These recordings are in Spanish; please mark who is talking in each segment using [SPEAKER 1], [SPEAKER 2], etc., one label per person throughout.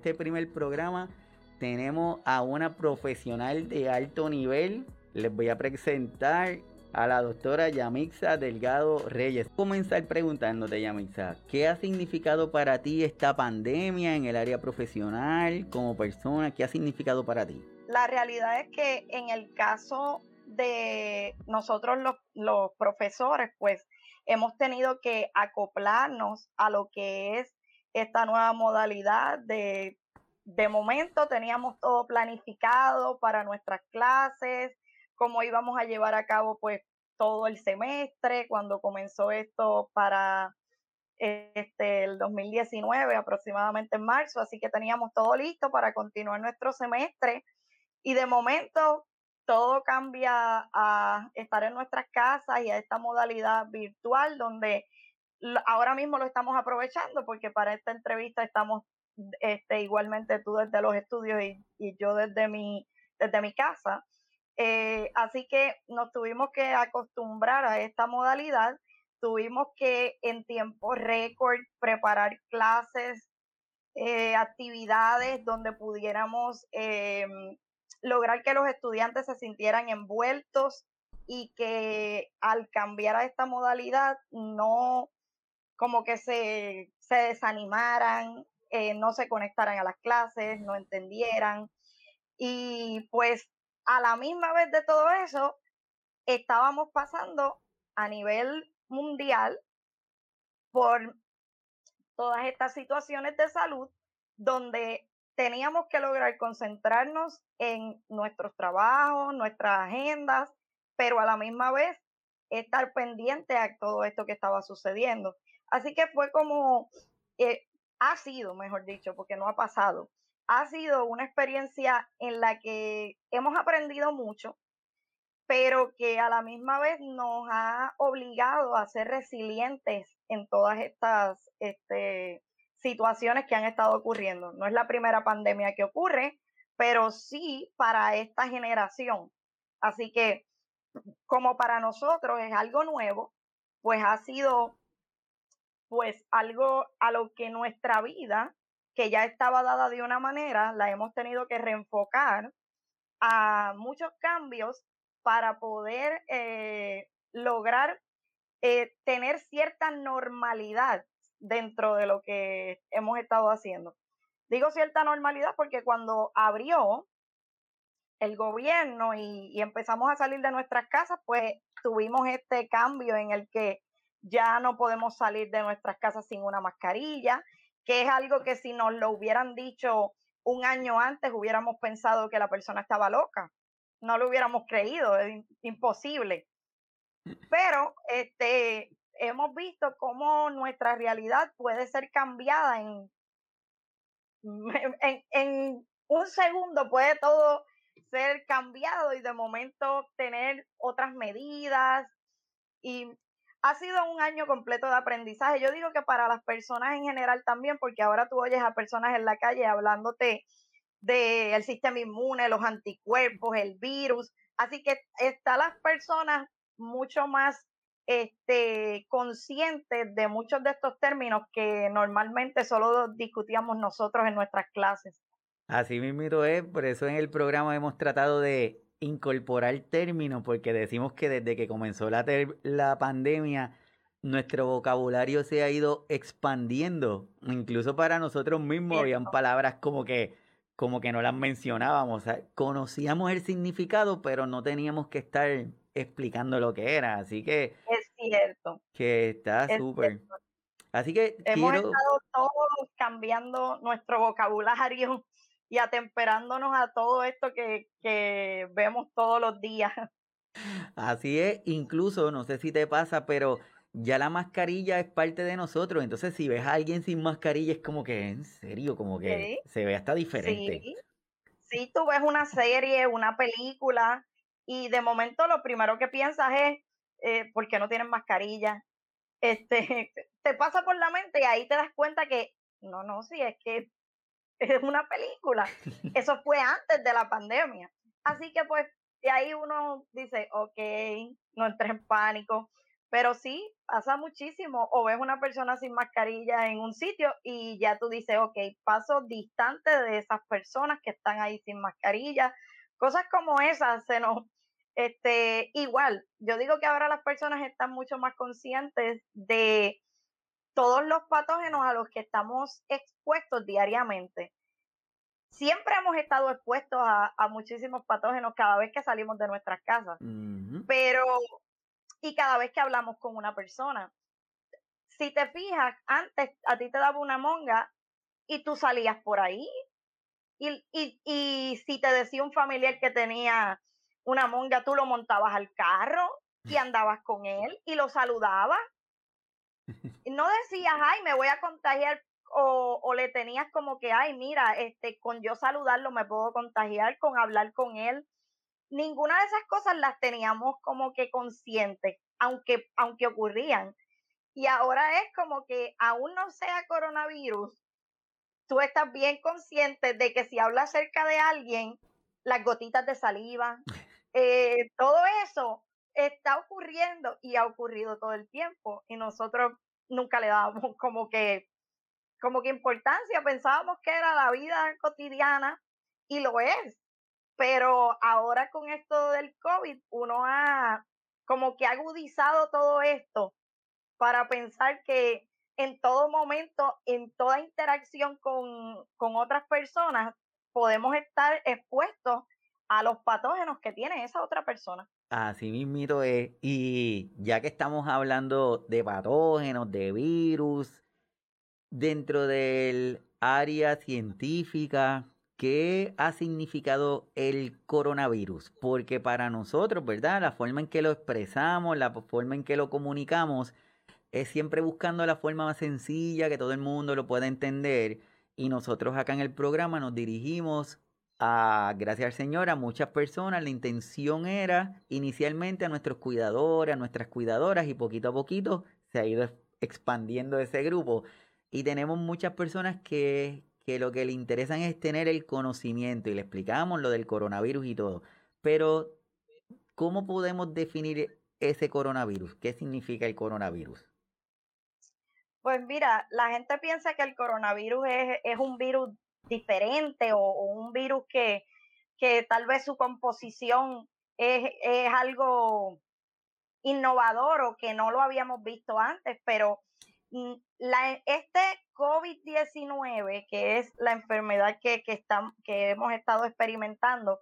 [SPEAKER 1] Este primer programa tenemos a una profesional de alto nivel. Les voy a presentar a la doctora Yamixa Delgado Reyes. Comenzar preguntándote, Yamixa, ¿qué ha significado para ti esta pandemia en el área profesional, como persona? ¿Qué ha significado para ti?
[SPEAKER 2] La realidad es que en el caso de nosotros los, los profesores, pues hemos tenido que acoplarnos a lo que es esta nueva modalidad de, de momento teníamos todo planificado para nuestras clases, cómo íbamos a llevar a cabo pues todo el semestre, cuando comenzó esto para este, el 2019, aproximadamente en marzo, así que teníamos todo listo para continuar nuestro semestre. Y de momento todo cambia a estar en nuestras casas y a esta modalidad virtual donde ahora mismo lo estamos aprovechando porque para esta entrevista estamos este, igualmente tú desde los estudios y, yo desde mi, desde mi casa. Eh, así que nos tuvimos que acostumbrar a esta modalidad, tuvimos que en tiempo récord preparar clases, eh, actividades donde pudiéramos em, lograr que los estudiantes se sintieran envueltos y que al cambiar a esta modalidad no como que se, se desanimaran, eh, no se conectaran a las clases, no entendieran. Y pues a la misma vez de todo eso, estábamos pasando a nivel mundial por todas estas situaciones de salud donde teníamos que lograr concentrarnos en nuestros trabajos, nuestras agendas, pero a la misma vez estar pendiente a todo esto que estaba sucediendo. Así que fue como, eh, ha sido, mejor dicho, porque no ha pasado, ha sido una experiencia en la que hemos aprendido mucho, pero que a la misma vez nos ha obligado a ser resilientes en todas estas este, situaciones que han estado ocurriendo. No es la primera pandemia que ocurre, pero sí para esta generación. Así que como para nosotros es algo nuevo, pues ha sido pues algo a lo que nuestra vida, que ya estaba dada de una manera, la hemos tenido que reenfocar a muchos cambios para poder eh, lograr eh, tener cierta normalidad dentro de lo que hemos estado haciendo. Digo cierta normalidad porque cuando abrió el gobierno y, empezamos a salir de nuestras casas, pues tuvimos este cambio en el que ya no podemos salir de nuestras casas sin una mascarilla, que es algo que si nos lo hubieran dicho un año antes hubiéramos pensado que la persona estaba loca. No lo hubiéramos creído, es imposible. Pero este hemos visto cómo nuestra realidad puede ser cambiada en, en, en un segundo, puede todo ser cambiado y de momento tener otras medidas. Y ha sido un año completo de aprendizaje. Yo digo que para las personas en general también, porque ahora tú oyes a personas en la calle hablándote del sistema inmune, los anticuerpos, el virus. Así que están las personas mucho más este, conscientes de muchos de estos términos que normalmente solo discutíamos nosotros en nuestras clases.
[SPEAKER 1] Así mismo es, por eso en el programa hemos tratado de incorporar términos, porque decimos que desde que comenzó la, la pandemia, nuestro vocabulario se ha ido expandiendo. Incluso para nosotros mismos habían palabras como que, como que no las mencionábamos. conocíamos el significado, pero no teníamos que estar explicando lo que era. Así que.
[SPEAKER 2] Es cierto.
[SPEAKER 1] Que está súper. Así que.
[SPEAKER 2] Hemos estado todos cambiando nuestro vocabulario y atemperándonos a todo esto que, que vemos todos los días.
[SPEAKER 1] Así es, incluso, no sé si te pasa, pero ya la mascarilla es parte de nosotros. Entonces, si ves a alguien sin mascarilla, es como que, en serio, como que se ve hasta diferente.
[SPEAKER 2] Sí. sí, tú ves una serie, una película, y de momento lo primero que piensas es, eh, ¿por qué no tienen mascarilla? Este, te pasa por la mente y ahí te das cuenta que, no, no, sí, es que es una película. Eso fue antes de la pandemia. Así que pues, de ahí uno dice, ok, no entres en pánico. pero sí, pasa muchísimo. O ves una persona sin mascarilla en un sitio y ya tú dices, ok, paso distante de esas personas que están ahí sin mascarilla. Cosas como esas se nos, este, igual, yo digo que ahora las personas están mucho más conscientes de todos los patógenos a los que estamos expuestos diariamente. Siempre hemos estado expuestos a, muchísimos patógenos cada vez que salimos de nuestras casas, pero y cada vez que hablamos con una persona. Si te fijas, antes a ti te daba una monga y tú salías por ahí. Y, y, y si te decía un familiar que tenía una monga, tú lo montabas al carro y andabas con él y lo saludabas. No decías, ay, me voy a contagiar o, o, le tenías como que, ay, mira, este, con yo saludarlo me puedo contagiar, con hablar con él ninguna de esas cosas las teníamos como que conscientes, aunque, aunque ocurrían. Y ahora es como que aún no sea coronavirus, tú estás bien consciente de que si hablas cerca de alguien, las gotitas de saliva, eh, todo eso está ocurriendo y ha ocurrido todo el tiempo y nosotros nunca le dábamos como que como que importancia, pensábamos que era la vida cotidiana y lo es, pero ahora con esto del COVID, uno ha como que agudizado todo esto para pensar que en todo momento, en toda interacción con, con otras personas, podemos estar expuestos a los patógenos que tiene esa otra persona.
[SPEAKER 1] Así mismo es. Y ya que estamos hablando de patógenos, de virus, dentro del área científica, ¿Qué ha significado el coronavirus? Porque para nosotros, ¿verdad? La forma en que lo expresamos, la forma en que lo comunicamos, es siempre buscando la forma más sencilla, que todo el mundo lo pueda entender. Y nosotros acá en el programa nos dirigimos a, gracias al Señor, a muchas personas. La intención era inicialmente a nuestros cuidadores, a nuestras cuidadoras, y poquito a poquito se ha ido expandiendo ese grupo. Y tenemos muchas personas que que lo que le interesan es tener el conocimiento y le explicamos lo del coronavirus y todo. Pero, ¿cómo podemos definir ese coronavirus? ¿Qué significa el coronavirus?
[SPEAKER 2] Pues mira, la gente piensa que el coronavirus es, un virus diferente o, un virus que, que, tal vez su composición es, es algo innovador o que no lo habíamos visto antes, pero mm, este COVID-19, que es la enfermedad que, que, que hemos estado experimentando,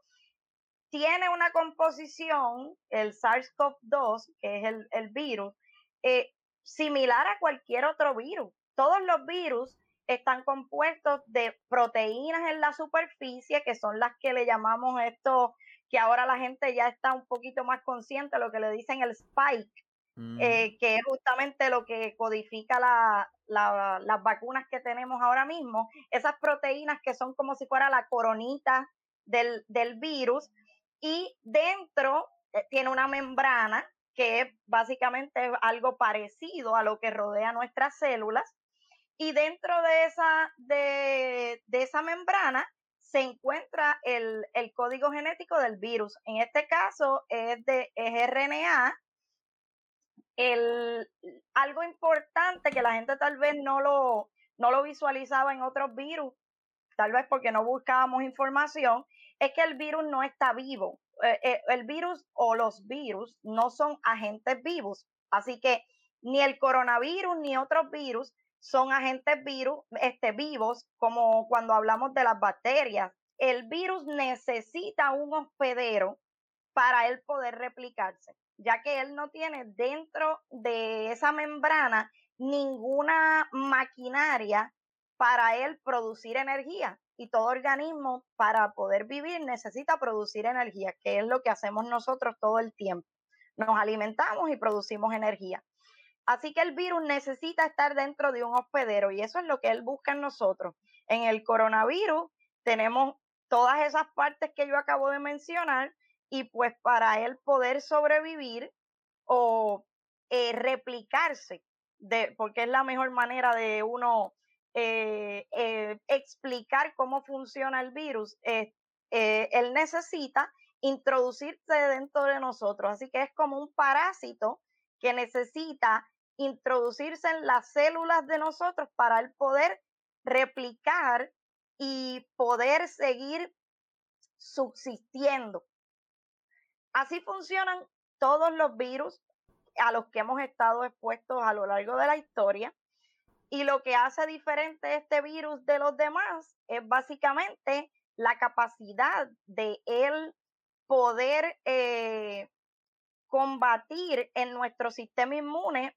[SPEAKER 2] tiene una composición, el SARS-CoV-2, que es el, virus, eh, similar a cualquier otro virus. Todos los virus están compuestos de proteínas en la superficie, que son las que le llamamos esto, que ahora la gente ya está un poquito más consciente, lo que le dicen el spike, Mm. Eh, que es justamente lo que codifica las vacunas que tenemos ahora mismo, esas proteínas que son como si fuera la coronita del, virus y dentro eh, tiene una membrana que es básicamente algo parecido a lo que rodea nuestras células y dentro de esa, de, esa membrana se encuentra el, el, código genético del virus. En este caso es de es RNA el, algo importante que la gente tal vez no lo, no lo visualizaba en otros virus, tal vez porque no buscábamos información, es que el virus no está vivo. Eh, eh, el virus o los virus no son agentes vivos. Así que ni el coronavirus ni otros virus son agentes virus, este, vivos, como cuando hablamos de las bacterias. El virus necesita un hospedero para él poder replicarse ya que él no tiene dentro de esa membrana ninguna maquinaria para él producir energía. Y todo organismo para poder vivir necesita producir energía, que es lo que hacemos nosotros todo el tiempo. Nos alimentamos y producimos energía. Así que el virus necesita estar dentro de un hospedero y eso es lo que él busca en nosotros. En el coronavirus tenemos todas esas partes que yo acabo de mencionar, y pues para él poder sobrevivir o eh, replicarse, de, porque es la mejor manera de uno eh, eh, explicar cómo funciona el virus, él necesita introducirse dentro de nosotros, así que es como un parásito que necesita introducirse en las células de nosotros para el poder replicar y poder seguir subsistiendo. Así funcionan todos los virus a los que hemos estado expuestos a lo largo de la historia. Y lo que hace diferente este virus de los demás es básicamente la capacidad de él poder eh, combatir en nuestro sistema inmune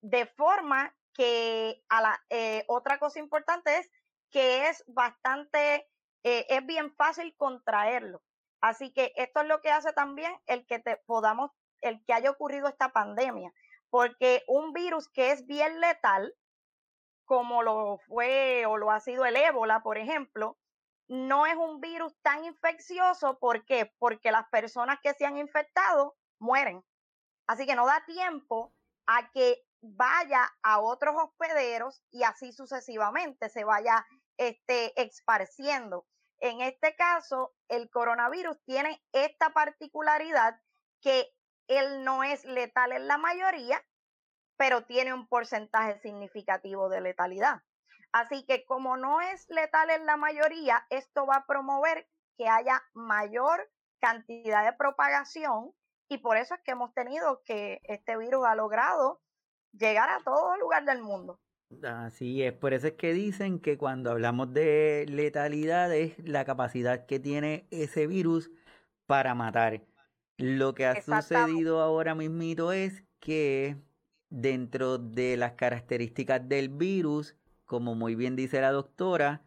[SPEAKER 2] de forma que a la, eh, otra cosa importante es que es bastante, eh, es bien fácil contraerlo. Así que esto es lo que hace también el que te podamos, el que haya ocurrido esta pandemia, porque un virus que es bien letal, como lo fue o lo ha sido el ébola, por ejemplo, no es un virus tan infeccioso. ¿Por qué? Porque las personas que se han infectado mueren. Así que no da tiempo a que vaya a otros hospederos y así sucesivamente se vaya este, esparciendo. En este caso, el coronavirus tiene esta particularidad que él no es letal en la mayoría, pero tiene un porcentaje significativo de letalidad. Así que como no es letal en la mayoría, esto va a promover que haya mayor cantidad de propagación y por eso es que hemos tenido que este virus ha logrado llegar a todo lugar del mundo.
[SPEAKER 1] Así es, por eso es que dicen que cuando hablamos de letalidad es la capacidad que tiene ese virus para matar. Lo que ha sucedido ahora mismito es que dentro de las características del virus, como muy bien dice la doctora,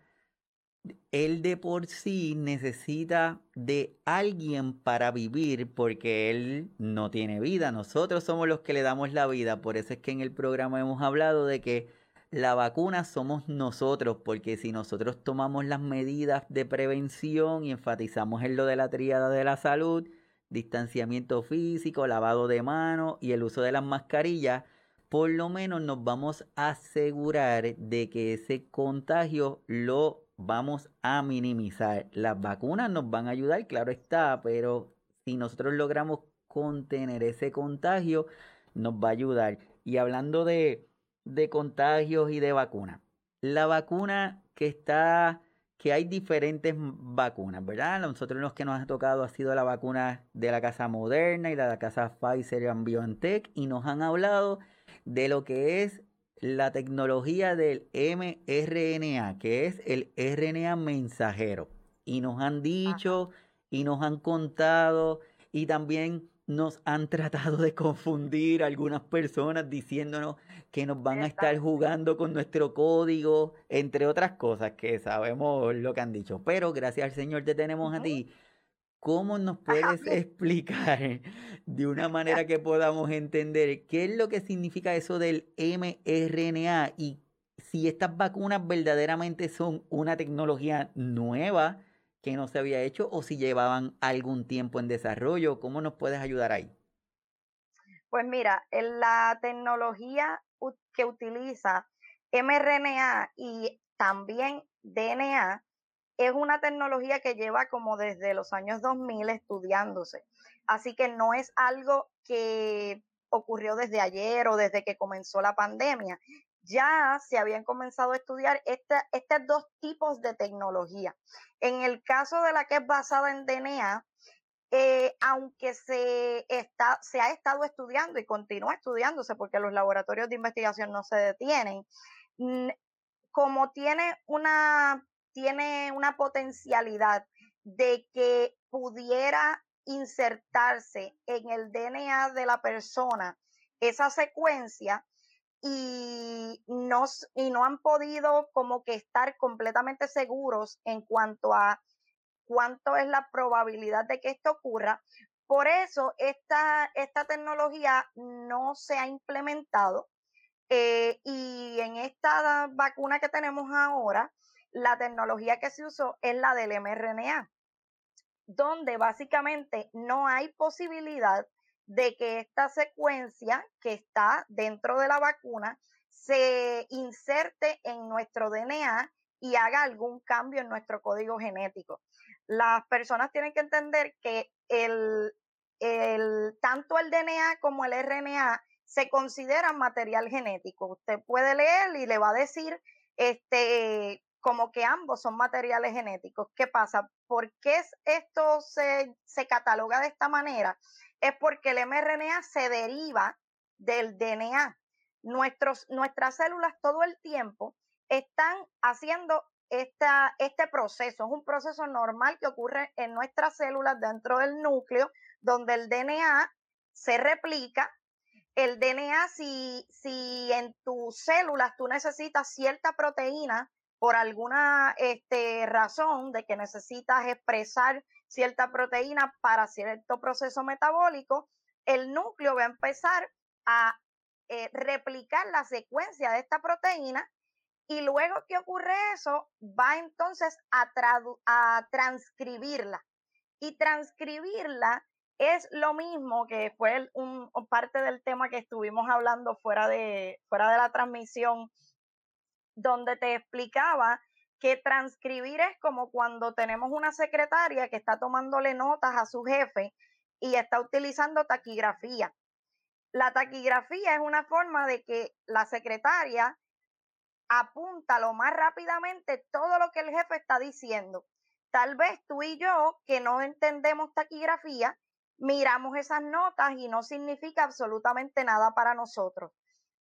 [SPEAKER 1] él de por sí necesita de alguien para vivir porque él no tiene vida. Nosotros somos los que le damos la vida. Por eso es que en el programa hemos hablado de que la vacuna somos nosotros, porque si nosotros tomamos las medidas de prevención y enfatizamos en lo de la tríada de la salud, distanciamiento físico, lavado de manos y el uso de las mascarillas, por lo menos nos vamos a asegurar de que ese contagio lo vamos a minimizar. Las vacunas nos van a ayudar, claro está, pero si nosotros logramos contener ese contagio, nos va a ayudar. Y hablando de, de contagios y de vacunas, la vacuna que está, que hay diferentes vacunas, ¿verdad? Nosotros los que nos ha tocado ha sido la vacuna de la casa Moderna y la de la casa Pfizer y BioNTech y nos han hablado de lo que es la tecnología del mRNA, que es el RNA mensajero. Y nos han dicho y nos han contado y también nos han tratado de confundir algunas personas diciéndonos que nos van a estar jugando con nuestro código, entre otras cosas que sabemos lo que han dicho. Pero gracias al Señor te tenemos a ti ¿Cómo nos puedes explicar de una manera que podamos entender qué es lo que significa eso del mRNA y si estas vacunas verdaderamente son una tecnología nueva que no se había hecho o si llevaban algún tiempo en desarrollo? ¿Cómo nos puedes ayudar ahí?
[SPEAKER 2] Pues mira, la tecnología que utiliza mRNA y también DNA es una tecnología que lleva como desde los años 2000 estudiándose. Así que no es algo que ocurrió desde ayer o desde que comenzó la pandemia. Ya se habían comenzado a estudiar estos dos tipos de tecnología. En el caso de la que es basada en DNA, eh, aunque se, está, se ha estado estudiando y continúa estudiándose porque los laboratorios de investigación no se detienen, como tiene una tiene una potencialidad de que pudiera insertarse en el DNA de la persona esa secuencia y no, y no han podido como que estar completamente seguros en cuanto a cuánto es la probabilidad de que esto ocurra. Por eso esta, esta tecnología no se ha implementado eh, y en esta vacuna que tenemos ahora, la tecnología que se usó es la del mRNA, donde básicamente no hay posibilidad de que esta secuencia que está dentro de la vacuna se inserte en nuestro DNA y haga algún cambio en nuestro código genético. Las personas tienen que entender que el, tanto el DNA como el RNA se consideran material genético. Usted puede leer y le va a decir este, como que ambos son materiales genéticos. ¿Qué pasa? ¿Por qué esto se, se cataloga de esta manera? Es porque el mRNA se deriva del DNA. Nuestros, nuestras células todo el tiempo están haciendo esta, este proceso. Es un proceso normal que ocurre en nuestras células dentro del núcleo, donde el DNA se replica. El DNA, si, si en tus células tú necesitas cierta proteína por alguna este, razón de que necesitas expresar cierta proteína para cierto proceso metabólico, el núcleo va a empezar a eh, replicar la secuencia de esta proteína y luego que ocurre eso, va entonces a, a transcribirla. Y transcribirla es lo mismo que fue un, parte del tema que estuvimos hablando fuera de, fuera de la transmisión, donde te explicaba que transcribir es como cuando tenemos una secretaria que está tomándole notas a su jefe y está utilizando taquigrafía. La taquigrafía es una forma de que la secretaria apunta lo más rápidamente todo lo que el jefe está diciendo. Tal vez tú y yo, que no entendemos taquigrafía, miramos esas notas y no significa absolutamente nada para nosotros.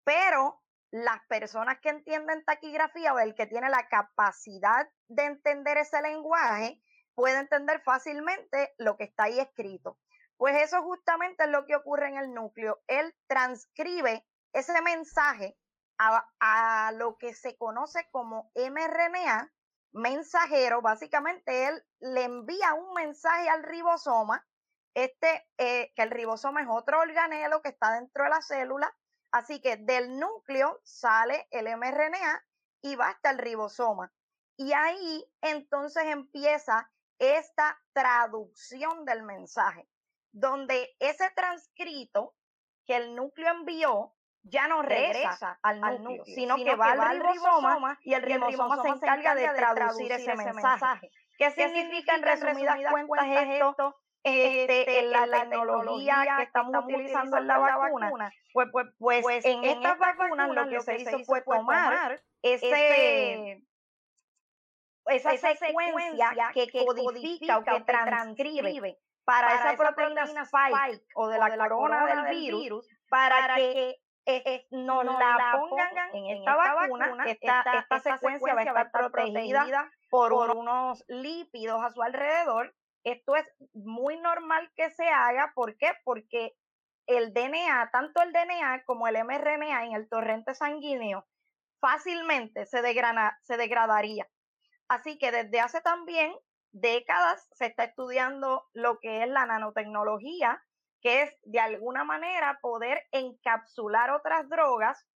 [SPEAKER 2] Pero las personas que entienden taquigrafía o el que tiene la capacidad de entender ese lenguaje puede entender fácilmente lo que está ahí escrito. Pues eso justamente es lo que ocurre en el núcleo. Él transcribe ese mensaje a, lo que se conoce como mRNA mensajero. Básicamente, él le envía un mensaje al ribosoma, este, eh, que el ribosoma es otro organelo que está dentro de la célula. Así que del núcleo sale el mRNA y va hasta el ribosoma. Y ahí entonces empieza esta traducción del mensaje, donde ese transcrito que el núcleo envió ya no regresa, al, núcleo, sino, que, va, al ribosoma, y el ribosoma, se encarga de traducir, ese, mensaje. ¿Qué, significa en resumidas cuentas esto? Este, este, en la, tecnología que estamos utilizando en la vacuna, pues, pues, pues, pues en, estas vacunas lo que se hizo fue tomar ese, esa, secuencia que codifica o que transcribe para, esa proteína spike o de la, corona del virus, para que nos, la pongan en esta, vacuna, esta, esta, secuencia va a estar protegida por, unos lípidos a su alrededor. Esto es muy normal que se haga. ¿Por qué? Porque el DNA, tanto el DNA como el mRNA en el torrente sanguíneo, fácilmente se, se degradaría. Así que desde hace también décadas se está estudiando lo que es la nanotecnología que es de alguna manera poder encapsular otras drogas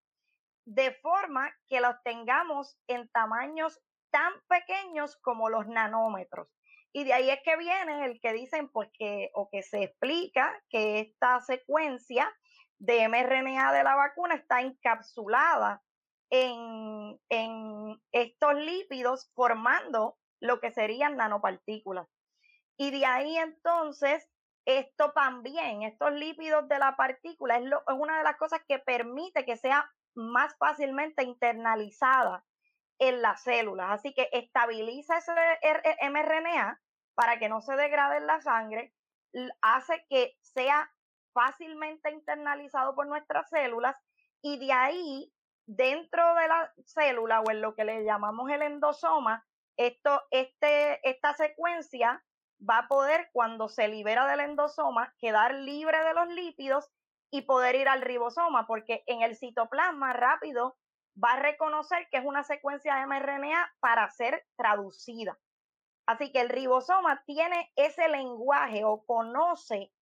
[SPEAKER 2] de forma que los tengamos en tamaños tan pequeños como los nanómetros. Y de ahí es que viene el que dicen, pues que, o que se explica que esta secuencia de mRNA de la vacuna está encapsulada en, en estos lípidos formando lo que serían nanopartículas. Y de ahí entonces esto también, estos lípidos de la partícula, es, es una de las cosas que permite que sea más fácilmente internalizada en las células. Así que estabiliza ese mRNA para que no se degrade en la sangre, hace que sea fácilmente internalizado por nuestras células y de ahí, dentro de la célula o en lo que le llamamos el endosoma, esto, este, esta secuencia va a poder, cuando se libera del endosoma, quedar libre de los lípidos y poder ir al ribosoma, porque en el citoplasma rápido va a reconocer que es una secuencia de mRNA para ser traducida. Así que el ribosoma tiene ese lenguaje o conoce,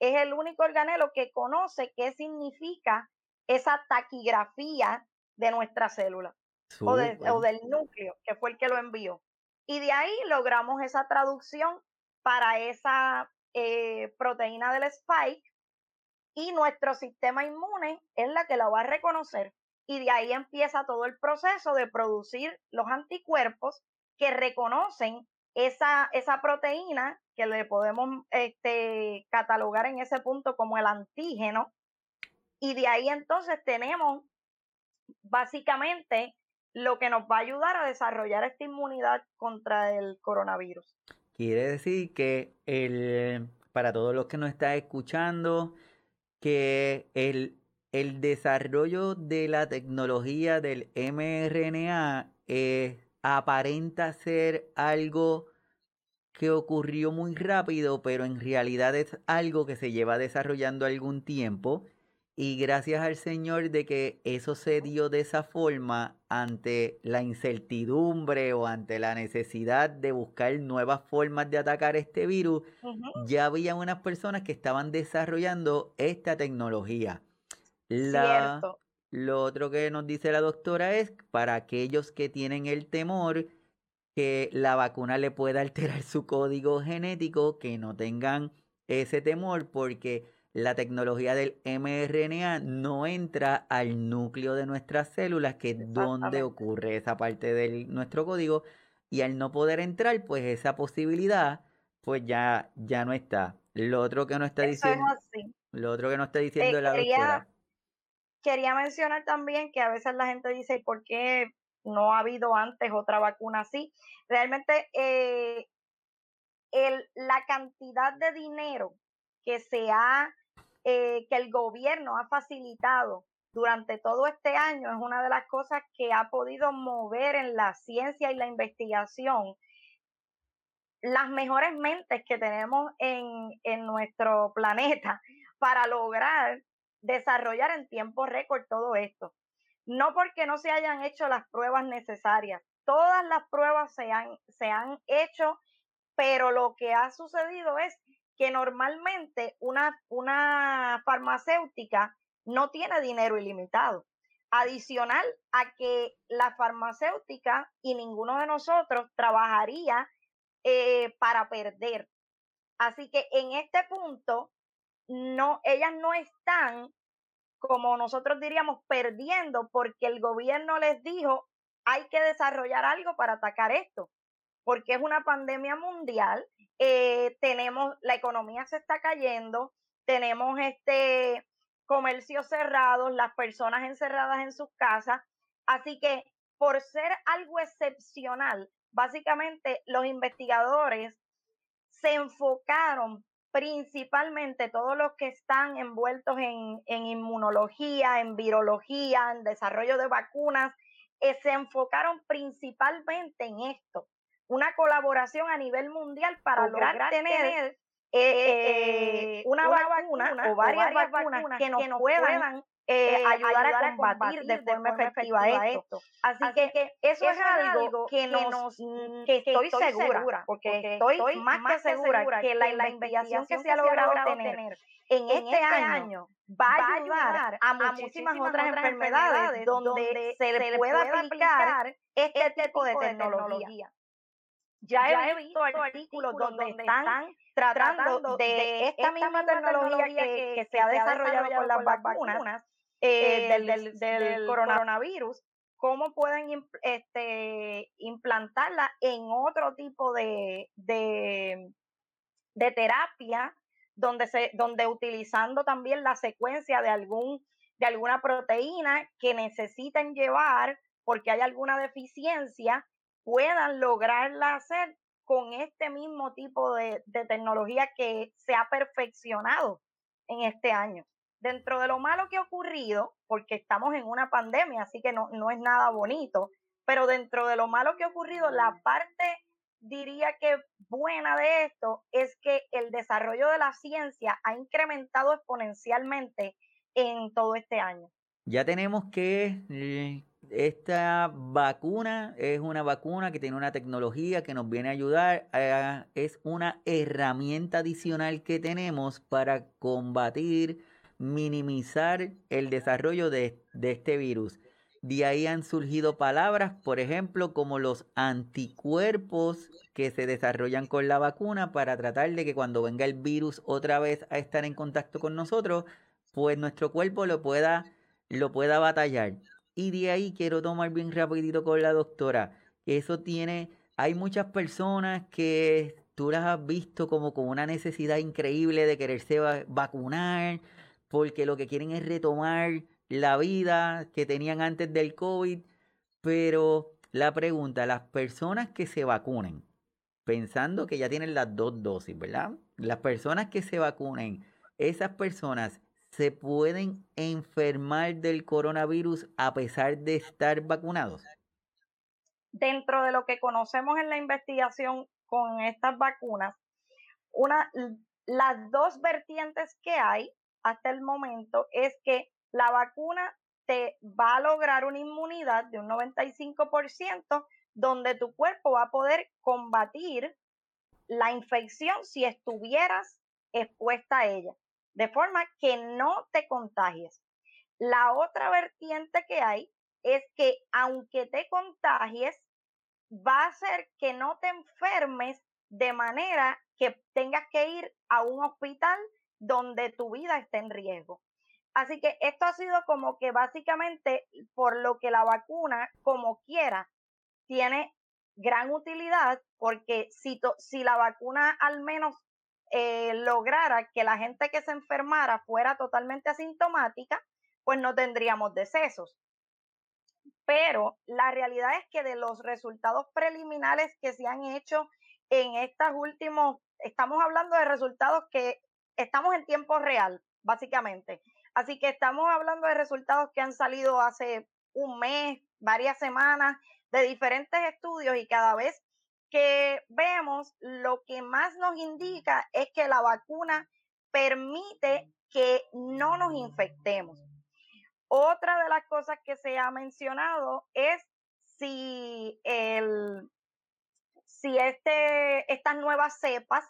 [SPEAKER 2] es el único organelo que conoce qué significa esa taquigrafía de nuestra célula o, o, del núcleo, que fue el que lo envió. Y de ahí logramos esa traducción para esa eh, proteína del spike y nuestro sistema inmune es la que la va a reconocer y de ahí empieza todo el proceso de producir los anticuerpos que reconocen esa, esa proteína que le podemos este, catalogar en ese punto como el antígeno Y de ahí entonces tenemos básicamente lo que nos va a ayudar a desarrollar esta inmunidad contra el coronavirus.
[SPEAKER 1] Quiere decir que el, para todos los que nos están escuchando, que el, el desarrollo de la tecnología del mRNA eh, aparenta ser algo que ocurrió muy rápido, pero en realidad es algo que se lleva desarrollando algún tiempo y gracias al Señor de que eso se dio de esa forma ante la incertidumbre o ante la necesidad de buscar nuevas formas de atacar este virus, ya había unas personas que estaban desarrollando esta tecnología. Lo otro que nos dice la doctora es para aquellos que tienen el temor que la vacuna le pueda alterar su código genético, que no tengan ese temor porque la tecnología del mRNA no entra al núcleo de nuestras células, que es donde ocurre esa parte de nuestro código, y al no poder entrar, pues esa posibilidad, pues ya, ya no está. Lo otro que no está diciendo, lo otro que no está diciendo eh, la doctora.
[SPEAKER 2] Quería mencionar también que a veces la gente dice, ¿por qué no ha habido antes otra vacuna así? Realmente eh, el, la cantidad de dinero que se ha eh, que el gobierno ha facilitado durante todo este año es una de las cosas que ha podido mover en la ciencia y la investigación las mejores mentes que tenemos en, en nuestro planeta para lograr desarrollar en tiempo récord todo esto. No porque no se hayan hecho las pruebas necesarias, todas las pruebas se han, se han hecho, pero lo que ha sucedido es que normalmente una, una farmacéutica no tiene dinero ilimitado. Adicional a que la farmacéutica y ninguno de nosotros trabajaría eh, para perder. Así que en este punto, no, ellas no están, como nosotros diríamos, perdiendo porque el gobierno les dijo, hay que desarrollar algo para atacar esto, porque es una pandemia mundial eh, tenemos, la economía se está cayendo, tenemos este comercios cerrados, las personas encerradas en sus casas, así que por ser algo excepcional, básicamente los investigadores se enfocaron principalmente todos los que están envueltos en, en inmunología, en virología, en desarrollo de vacunas, eh, se enfocaron principalmente en esto una colaboración a nivel mundial para lograr, tener, eh, eh, una, vacuna, o varias, vacunas, que nos, puedan eh, ayudar, a combatir, de forma efectiva esto. Así, que, eso, es algo que, nos, que estoy, segura, porque estoy, más que segura que la, investigación que se ha logrado tener en este, este año va a ayudar a muchísimas otras enfermedades donde se le pueda aplicar este, este tipo de tecnología. Ya, he visto artículos donde están tratando de esta misma tecnología que, se ha desarrollado con las vacunas eh, eh, del, coronavirus, cómo pueden este, implantarla en otro tipo de, de, de terapia donde se donde utilizando también la secuencia de algún de alguna proteína que necesiten llevar porque hay alguna deficiencia puedan lograrla hacer con este mismo tipo de, tecnología que se ha perfeccionado en este año. Dentro de lo malo que ha ocurrido, porque estamos en una pandemia, así que no, no es nada bonito, pero dentro de lo malo que ha ocurrido, la parte diría que buena de esto es que el desarrollo de la ciencia ha incrementado exponencialmente en todo este año.
[SPEAKER 1] Ya tenemos que eh, esta vacuna es una vacuna que tiene una tecnología que nos viene a ayudar. es una herramienta adicional que tenemos para combatir, minimizar el desarrollo de, de este virus. De ahí han surgido palabras, por ejemplo, como los anticuerpos que se desarrollan con la vacuna para tratar de que cuando venga el virus otra vez a estar en contacto con nosotros, pues nuestro cuerpo lo pueda, lo pueda batallar. Y de ahí quiero tomar bien rapidito con la doctora. Eso tiene, hay muchas personas que tú las has visto como con una necesidad increíble de quererse vacunar, porque lo que quieren es retomar la vida que tenían antes del COVID, pero la pregunta, las personas que se vacunen, pensando que ya tienen las dos dosis, ¿verdad? Las personas que se vacunen, esas personas se pueden enfermar del coronavirus a pesar de estar vacunados.
[SPEAKER 2] Dentro de lo que conocemos en la investigación con estas vacunas, una, las dos vertientes que hay hasta el momento es que la vacuna te va a lograr una inmunidad de un 95% donde tu cuerpo va a poder combatir la infección si estuvieras expuesta a ella, de forma que no te contagies. La otra vertiente que hay es que aunque te contagies, va a ser que no te enfermes de manera que tengas que ir a un hospital donde tu vida esté en riesgo. Así que esto ha sido como que básicamente por lo que la vacuna, como quiera, tiene gran utilidad, porque si, si la vacuna al menos eh, lograra que la gente que se enfermara fuera totalmente asintomática, pues no tendríamos decesos. Pero la realidad es que de los resultados preliminares que se han hecho en estos últimos, estamos hablando de resultados que estamos en tiempo real, básicamente. Así que estamos hablando de resultados que han salido hace un mes, varias semanas, de diferentes estudios y cada vez que vemos, lo que más nos indica es que la vacuna permite que no nos infectemos. Otra de las cosas que se ha mencionado es si el, si este, estas nuevas cepas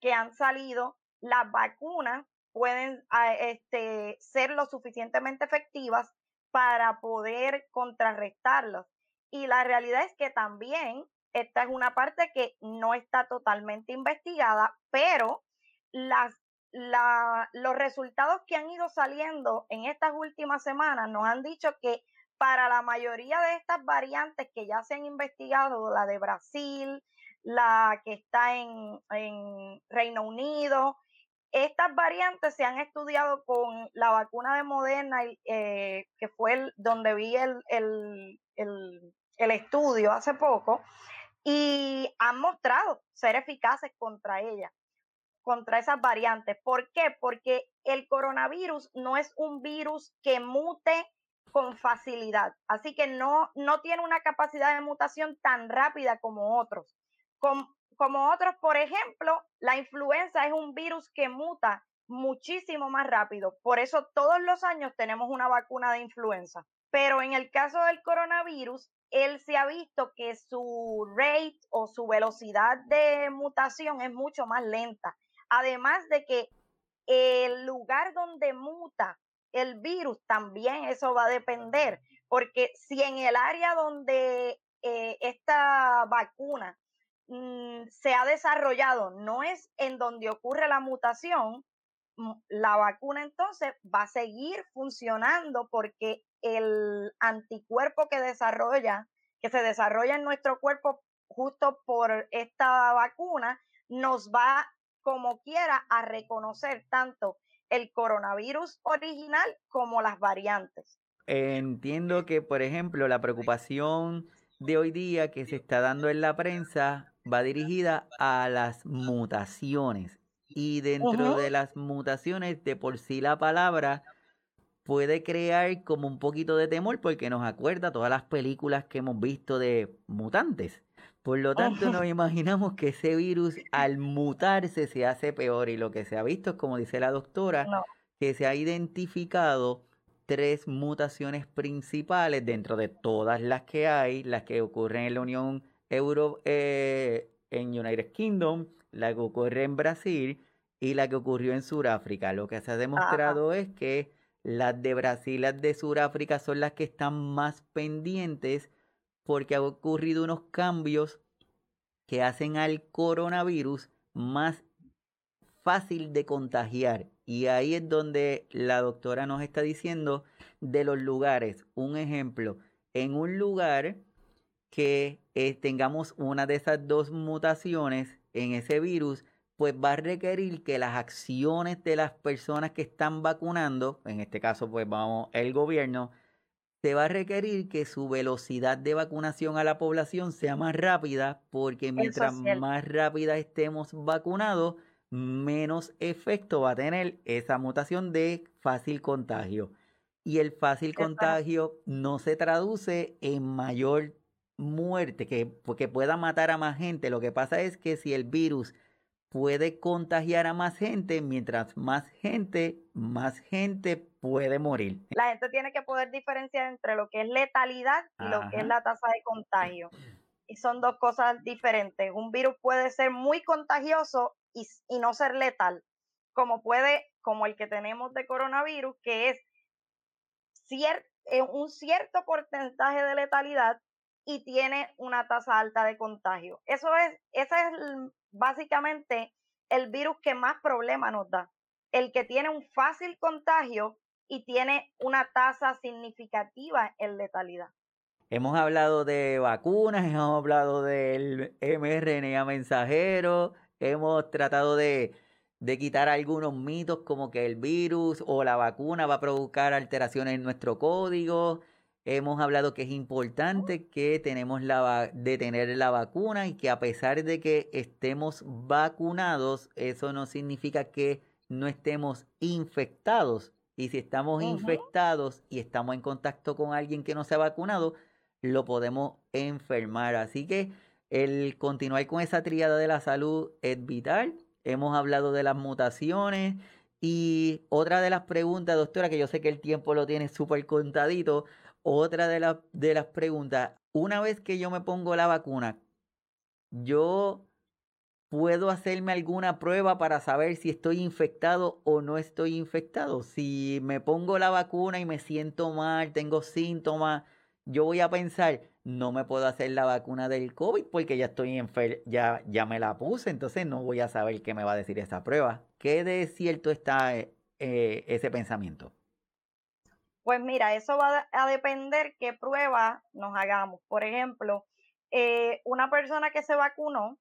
[SPEAKER 2] que han salido, las vacunas pueden ah, este, ser lo suficientemente efectivas para poder contrarrestarlos. Y la realidad es que también esta es una parte que no está totalmente investigada, pero las, los resultados que han ido saliendo en estas últimas semanas nos han dicho que para la mayoría de estas variantes que ya se han investigado, la de Brasil, la que está en, Reino Unido, estas variantes se han estudiado con la vacuna de Moderna, eh, que fue donde vi el, el, el, estudio hace poco, y han mostrado ser eficaces contra ella, contra esas variantes. ¿Por qué? Porque el coronavirus no es un virus que mute con facilidad. Así que no tiene una capacidad de mutación tan rápida como otros. Como otros, por ejemplo, la influenza es un virus que muta muchísimo más rápido. Por eso todos los años tenemos una vacuna de influenza. Pero en el caso del coronavirus, él se ha visto que su rate o su velocidad de mutación es mucho más lenta. Además de que el lugar donde muta el virus también eso va a depender, porque si en el área donde eh, esta vacuna mm, se ha desarrollado no es en donde ocurre la mutación, mm, la vacuna entonces va a seguir funcionando porque el anticuerpo que desarrolla, que se desarrolla en nuestro cuerpo justo por esta vacuna, nos va como quiera a reconocer tanto el coronavirus original como las variantes.
[SPEAKER 1] Entiendo que, por ejemplo, la preocupación de hoy día que se está dando en la prensa va dirigida a las mutaciones. Y dentro de las mutaciones, de por sí la palabra puede crear como un poquito de temor porque nos acuerda todas las películas que hemos visto de mutantes. Por lo tanto, nos imaginamos que ese virus al mutarse se hace peor y lo que se ha visto es, como dice la doctora, que se ha identificado tres mutaciones principales dentro de todas las que hay, las que ocurren en la Unión Euro, eh, en United Kingdom, la que ocurre en Brasil y la que ocurrió en Sudáfrica. Lo que se ha demostrado es que las de Brasil y las de Sudáfrica son las que están más pendientes porque ha ocurrido unos cambios que hacen al coronavirus más fácil de contagiar. Y ahí es donde la doctora nos está diciendo de los lugares. Un ejemplo, en un lugar que eh, tengamos una de esas dos mutaciones en ese virus, pues va a requerir que las acciones de las personas que están vacunando, en este caso pues vamos, el gobierno, se va a requerir que su velocidad de vacunación a la población sea más rápida, porque mientras más rápida estemos vacunados, menos efecto va a tener esa mutación de fácil contagio. Y el fácil contagio no se traduce en mayor muerte, que, que pueda matar a más gente. Lo que pasa es que si el virus puede contagiar a más gente, mientras más gente, más gente puede morir.
[SPEAKER 2] La gente tiene que poder diferenciar entre lo que es letalidad y lo que es la tasa de contagio. Y son dos cosas diferentes. Un virus puede ser muy contagioso y, y no ser letal, como puede, como el que tenemos de coronavirus, que es eh, un cierto porcentaje de letalidad y tiene una tasa alta de contagio. Eso es, ese es básicamente el virus que más problema nos da. El que tiene un fácil contagio y tiene una tasa significativa en letalidad.
[SPEAKER 1] Hemos hablado de vacunas, hemos hablado del mRNA mensajero, hemos tratado de, de, quitar algunos mitos como que el virus o la vacuna va a provocar alteraciones en nuestro código. Hemos hablado que es importante que tenemos la de tener la vacuna y que a pesar de que estemos vacunados, eso no significa que no estemos infectados. Y si estamos infectados y estamos en contacto con alguien que no se ha vacunado, lo podemos enfermar. Así que el continuar con esa triada de la salud es vital. Hemos hablado de las mutaciones. Y otra de las preguntas, doctora, que yo sé que el tiempo lo tiene súper contadito, otra de, de las preguntas, una vez que yo me pongo la vacuna, yo puedo hacerme alguna prueba para saber si estoy infectado o no estoy infectado. Si me pongo la vacuna y me siento mal, tengo síntomas, yo voy a pensar, no me puedo hacer la vacuna del COVID porque ya estoy enfer ya, ya me la puse, entonces no voy a saber qué me va a decir esa prueba. ¿Qué de cierto está eh, ese pensamiento?
[SPEAKER 2] Pues mira, eso va a depender qué prueba nos hagamos. Por ejemplo, eh, una persona que se vacunó,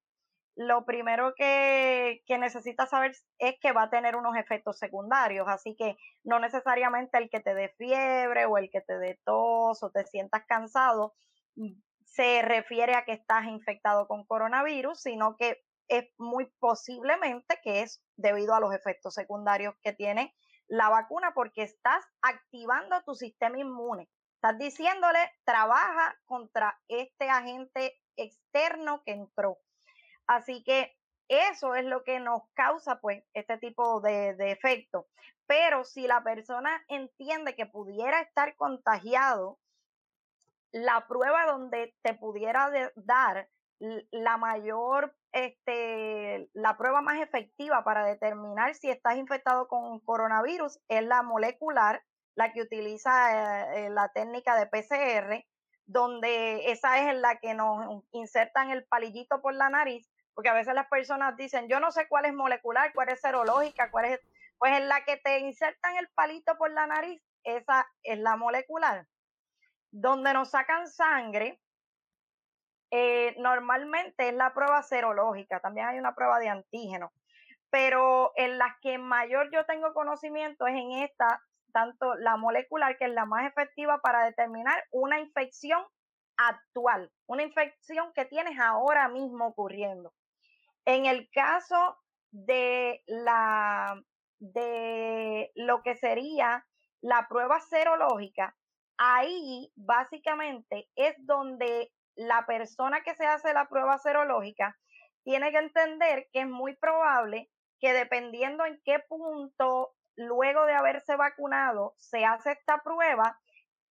[SPEAKER 2] lo primero que, que, necesita saber es que va a tener unos efectos secundarios, así que no necesariamente el que te dé fiebre o el que te dé tos o te sientas cansado mm, se refiere a que estás infectado con coronavirus, sino que es muy posiblemente que es debido a los efectos secundarios que tiene la vacuna porque estás activando tu sistema inmune. Estás diciéndole, trabaja contra este agente externo que entró. Así que eso es lo que nos causa pues este tipo de, de efecto. Pero si la persona entiende que pudiera estar contagiado, la prueba donde te pudiera dar la mayor, este, la prueba más efectiva para determinar si estás infectado con coronavirus es la molecular, la que utiliza eh, eh, la técnica de PCR, donde esa es en la que nos insertan el palillito por la nariz, porque a veces las personas dicen, yo no sé cuál es molecular, cuál es serológica, cuál es, pues en la que te insertan el palito por la nariz, esa es la molecular. Donde nos sacan sangre, eh, normalmente es la prueba serológica, también hay una prueba de antígeno, pero en las que mayor yo tengo conocimiento es en esta, tanto la molecular, que es la más efectiva para determinar una infección actual, una infección que tienes ahora mismo ocurriendo. En el caso de la de lo que sería la prueba serológica, ahí básicamente es donde la persona que se hace la prueba serológica tiene que entender que es muy probable que dependiendo en qué punto luego de haberse vacunado se hace esta prueba,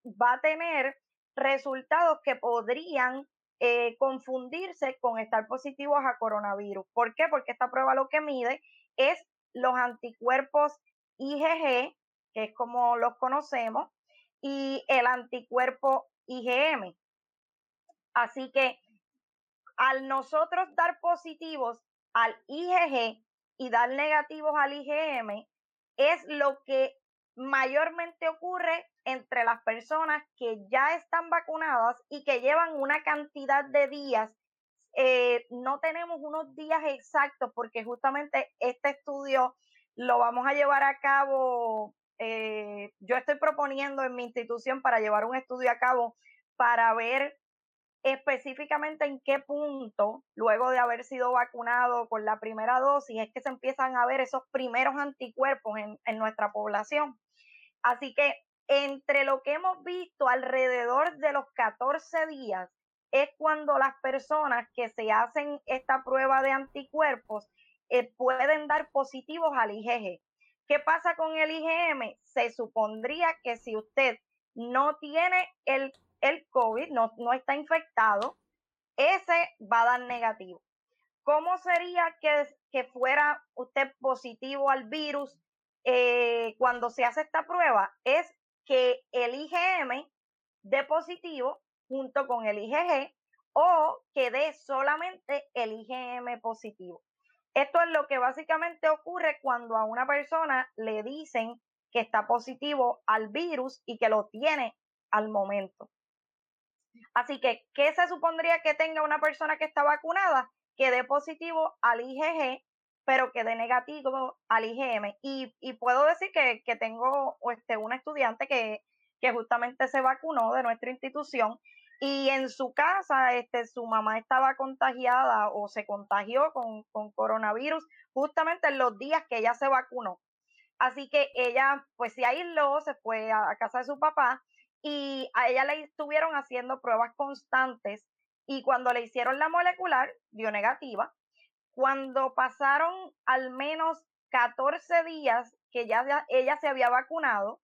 [SPEAKER 2] va a tener resultados que podrían eh, confundirse con estar positivos a coronavirus. ¿Por qué? Porque esta prueba lo que mide es los anticuerpos IgG, que es como los conocemos, y el anticuerpo IgM. Así que al nosotros dar positivos al IgG y dar negativos al IgM, es lo que mayormente ocurre entre las personas que ya están vacunadas y que llevan una cantidad de días eh, no tenemos unos días exactos porque justamente este estudio lo vamos a llevar a cabo. Eh, yo estoy proponiendo en mi institución para llevar un estudio a cabo para ver específicamente en qué punto, luego de haber sido vacunado con la primera dosis, es que se empiezan a ver esos primeros anticuerpos en, en nuestra población. Así que entre lo que hemos visto alrededor de los 14 días, es cuando las personas que se hacen esta prueba de anticuerpos eh, pueden dar positivos al IgG. ¿Qué pasa con el IgM? Se supondría que si usted no tiene el, el COVID, no, no está infectado, ese va a dar negativo. ¿Cómo sería que, que fuera usted positivo al virus eh, cuando se hace esta prueba? Es que el IgM dé positivo junto con el IgG o que dé solamente el IgM positivo. Esto es lo que básicamente ocurre cuando a una persona le dicen que está positivo al virus y que lo tiene al momento. Así que, ¿qué se supondría que tenga una persona que está vacunada? Que dé positivo al IgG, pero que dé negativo al IgM. Y, puedo decir que, tengo este, un estudiante que, justamente se vacunó de nuestra institución y en su casa, este, su mamá estaba contagiada o se contagió con, coronavirus justamente en los días que ella se vacunó. Así que ella, pues se aisló, se fue a, casa de su papá y a ella le estuvieron haciendo pruebas constantes y cuando le hicieron la molecular, dio negativa. Cuando pasaron al menos 14 días que ya ella se había vacunado,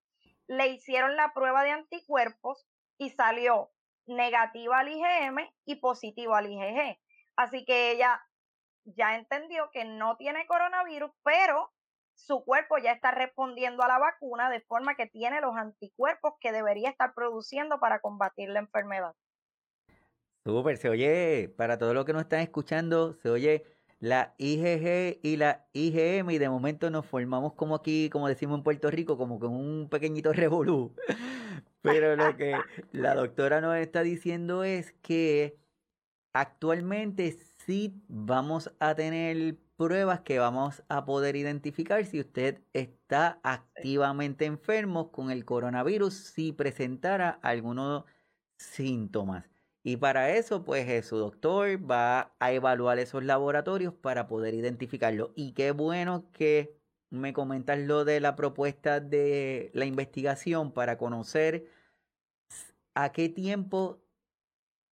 [SPEAKER 2] le hicieron la prueba de anticuerpos y salió negativa al IgM y positivo al IgG. Así que ella ya entendió que no tiene coronavirus, pero su cuerpo ya está respondiendo a la vacuna de forma que tiene los anticuerpos que debería estar produciendo para combatir la enfermedad.
[SPEAKER 1] Súper, se oye, para todos los que nos están escuchando, se oye la IgG y la IgM y de momento nos formamos como aquí, como decimos en Puerto Rico, como con un pequeñito revolú. Pero lo que la doctora nos está diciendo es que actualmente sí vamos a tener pruebas que vamos a poder identificar si usted está activamente enfermo con el coronavirus, si presentara algunos síntomas. Y para eso, pues eh, su doctor va a evaluar esos laboratorios para poder identificarlo. Y qué bueno que me comentas lo de la propuesta de la investigación para conocer a qué tiempo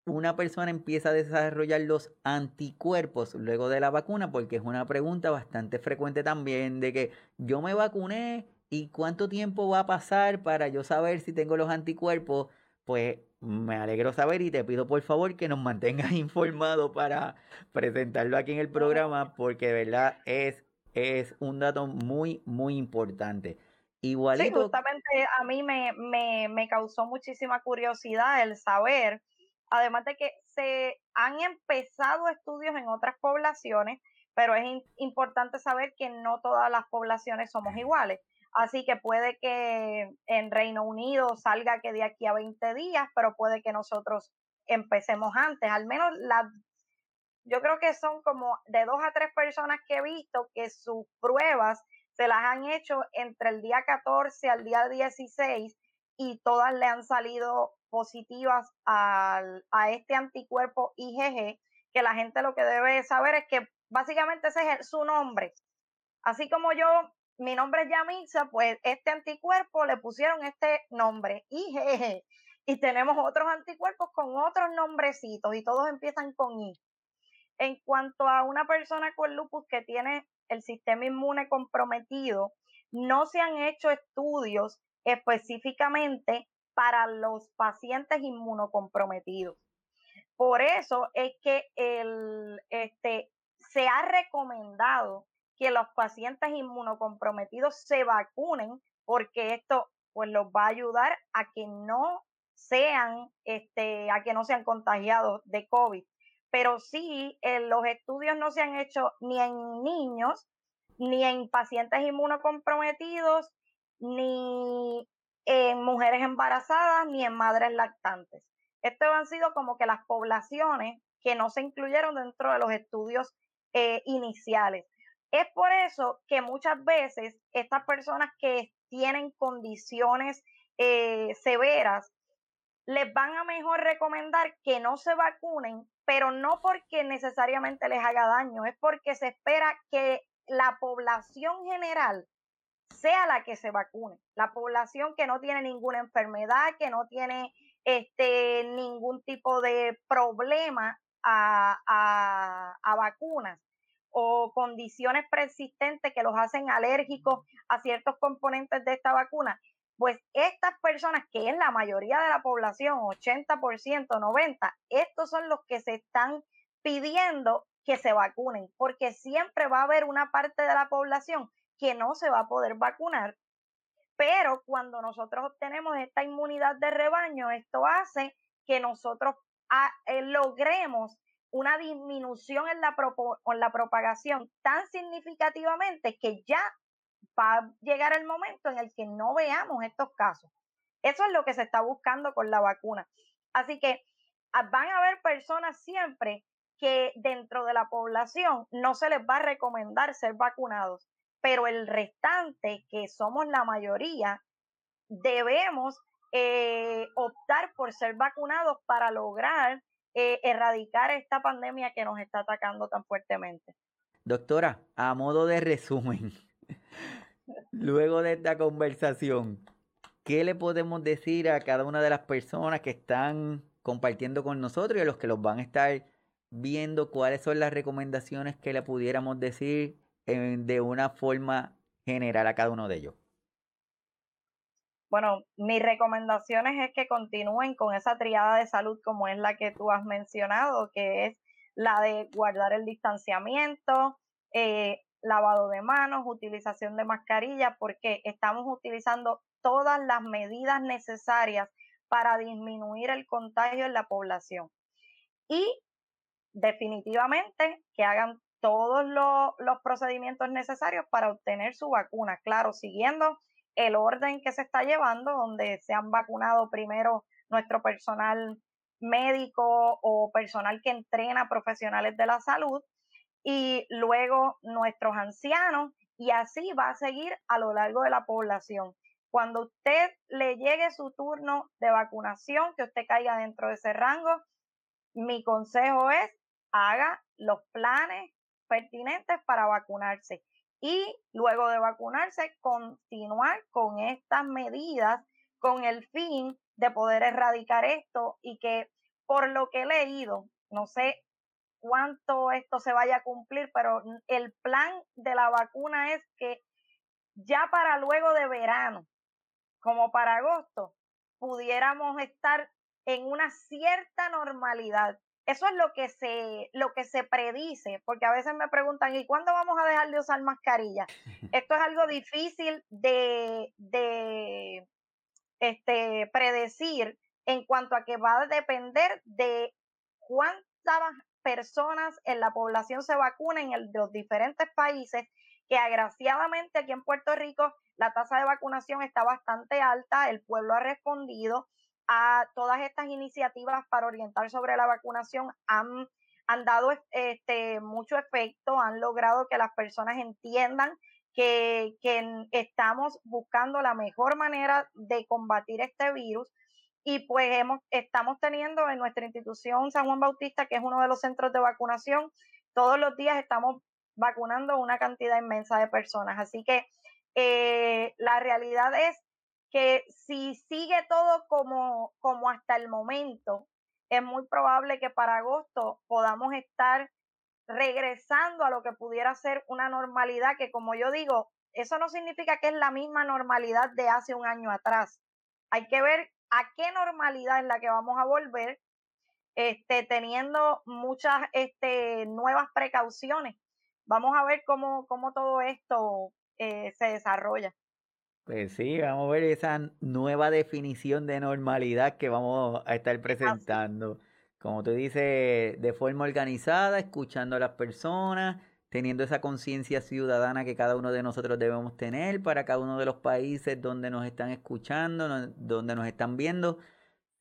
[SPEAKER 1] una persona empieza a desarrollar los anticuerpos luego de la vacuna, porque es una pregunta bastante frecuente también de que yo me vacuné y cuánto tiempo va a pasar para yo saber si tengo los anticuerpos. Pues me alegro saber y te pido por favor que nos mantengas informados para presentarlo aquí en el programa porque de verdad es, es un dato muy, muy importante. Igualito. Sí,
[SPEAKER 2] justamente a mí me, me, me causó muchísima curiosidad el saber, además de que se han empezado estudios en otras poblaciones, pero es importante saber que no todas las poblaciones somos iguales. Así que puede que en Reino Unido salga que de aquí a 20 días, pero puede que nosotros empecemos antes. Al menos la, yo creo que son como de dos a tres personas que he visto que sus pruebas se las han hecho entre el día 14 al día 16 y todas le han salido positivas al, a este anticuerpo IgG, que la gente lo que debe saber es que básicamente ese es su nombre. Así como yo mi nombre es Yamisa, pues este anticuerpo le pusieron este nombre, IgG, y tenemos otros anticuerpos con otros nombrecitos y todos empiezan con I. En cuanto a una persona con lupus que tiene el sistema inmune comprometido, no se han hecho estudios específicamente para los pacientes inmunocomprometidos. Por eso es que el, este, se ha recomendado que los pacientes inmunocomprometidos se vacunen porque esto pues los va a ayudar a que no sean este a que no sean contagiados de COVID. Pero sí, eh, los estudios no se han hecho ni en niños, ni en pacientes inmunocomprometidos, ni en mujeres embarazadas, ni en madres lactantes. Estos han sido como que las poblaciones que no se incluyeron dentro de los estudios eh, iniciales. Es por eso que muchas veces estas personas que tienen condiciones eh, severas les van a mejor recomendar que no se vacunen, pero no porque necesariamente les haga daño, es porque se espera que la población general sea la que se vacune, la población que no tiene ninguna enfermedad, que no tiene este, ningún tipo de problema a, a vacunas o condiciones persistentes que los hacen alérgicos a ciertos componentes de esta vacuna pues estas personas, que es la mayoría de la población, 80%, 90%, estos son los que se están pidiendo que se vacunen, porque siempre va a haber una parte de la población que no se va a poder vacunar, pero cuando nosotros obtenemos esta inmunidad de rebaño, esto hace que nosotros ah, eh, logremos una disminución en la, en la propagación tan significativamente que ya va a llegar el momento en el que no veamos estos casos. Eso es lo que se está buscando con la vacuna. Así que ah, van a haber personas siempre que dentro de la población no se les va a recomendar ser vacunados, pero el restante, que somos la mayoría, debemos eh, optar por ser vacunados para lograr eh, erradicar esta pandemia que nos está atacando tan fuertemente.
[SPEAKER 1] Doctora, a modo de resumen, Luego de esta conversación, ¿qué le podemos decir a cada una de las personas que están compartiendo con nosotros y a los que los van a estar viendo cuáles son las recomendaciones que le pudiéramos decir de una forma general a cada uno de ellos?
[SPEAKER 2] Bueno, mis recomendaciones es que continúen con esa triada de salud como es la que tú has mencionado, que es la de guardar el distanciamiento, eh, lavado de manos, utilización de mascarilla, porque estamos utilizando todas las medidas necesarias para disminuir el contagio en la población. Y definitivamente que hagan todos los, procedimientos necesarios para obtener su vacuna, claro, siguiendo el orden que se está llevando, donde se han vacunado primero nuestro personal médico o personal que entrena profesionales de la salud y luego nuestros ancianos y así va a seguir a lo largo de la población. Cuando usted le llegue su turno de vacunación, que usted caiga dentro de ese rango, mi consejo es haga los planes pertinentes para vacunarse y luego de vacunarse continuar con estas medidas con el fin de poder erradicar esto y que por lo que he leído, no sé cuánto esto se vaya a cumplir, pero el plan de la vacuna es que ya para luego de verano, como para agosto, pudiéramos estar en una cierta normalidad. Eso es lo que se, lo que se predice, porque a veces me preguntan, ¿y cuándo vamos a dejar de usar mascarilla? Esto es algo difícil de, de este, predecir en cuanto a que va a depender de cuánta personas en la población se vacunen en los diferentes países, que agraciadamente aquí en Puerto Rico la tasa de vacunación está bastante alta, el pueblo ha respondido a todas estas iniciativas para orientar sobre la vacunación, han, han dado este, mucho efecto, han logrado que las personas entiendan que, que estamos buscando la mejor manera de combatir este virus y pues hemos, estamos teniendo en nuestra institución San Juan Bautista, que es uno de los centros de vacunación, todos los días estamos vacunando una cantidad inmensa de personas. Así que eh, la realidad es que si sigue todo como, como hasta el momento, es muy probable que para agosto podamos estar regresando a lo que pudiera ser una normalidad que, como yo digo, eso no significa que es la misma normalidad de hace un año atrás. Hay que ver a qué normalidad es la que vamos a volver, este, teniendo muchas este, nuevas precauciones. Vamos a ver cómo, cómo todo esto eh, se desarrolla.
[SPEAKER 1] Pues sí, vamos a ver esa nueva definición de normalidad que vamos a estar presentando. Como tú dices, de forma organizada, escuchando a las personas, teniendo esa conciencia ciudadana que cada uno de nosotros debemos tener para cada uno de los países donde nos están escuchando, donde nos están viendo.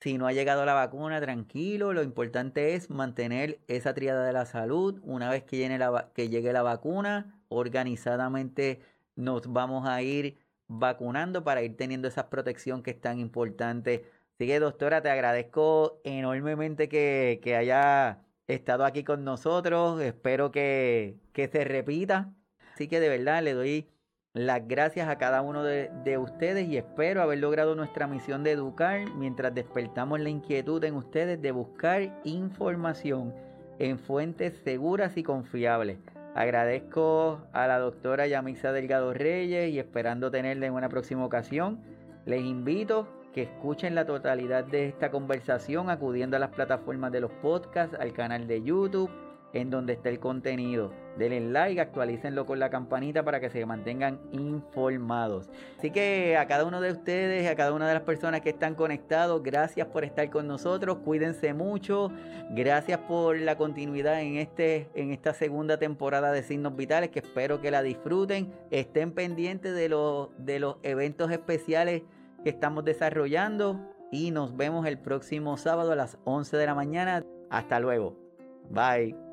[SPEAKER 1] Si no ha llegado la vacuna, tranquilo. Lo importante es mantener esa triada de la salud. Una vez que, que llegue la vacuna, organizadamente nos vamos a ir vacunando para ir teniendo esa protección que es tan importante. Así que, doctora, te agradezco enormemente que, que haya estado aquí con nosotros. Espero que, que se repita. Así que de verdad le doy las gracias a cada uno de, de, ustedes y espero haber logrado nuestra misión de educar mientras despertamos la inquietud en ustedes de buscar información en fuentes seguras y confiables. Agradezco a la doctora Yamisa Delgado Reyes y esperando tenerla en una próxima ocasión. Les invito que escuchen la totalidad de esta conversación acudiendo a las plataformas de los podcasts, al canal de YouTube en donde está el contenido. Denle like, actualícenlo con la campanita para que se mantengan informados. Así que a cada uno de ustedes, a cada una de las personas que están conectados, gracias por estar con nosotros. Cuídense mucho. Gracias por la continuidad en, este, en esta segunda temporada de Signos Vitales, que espero que la disfruten. Estén pendientes de los, de los eventos especiales que estamos desarrollando. Y nos vemos el próximo sábado a las 11 de la mañana. Hasta luego. Bye.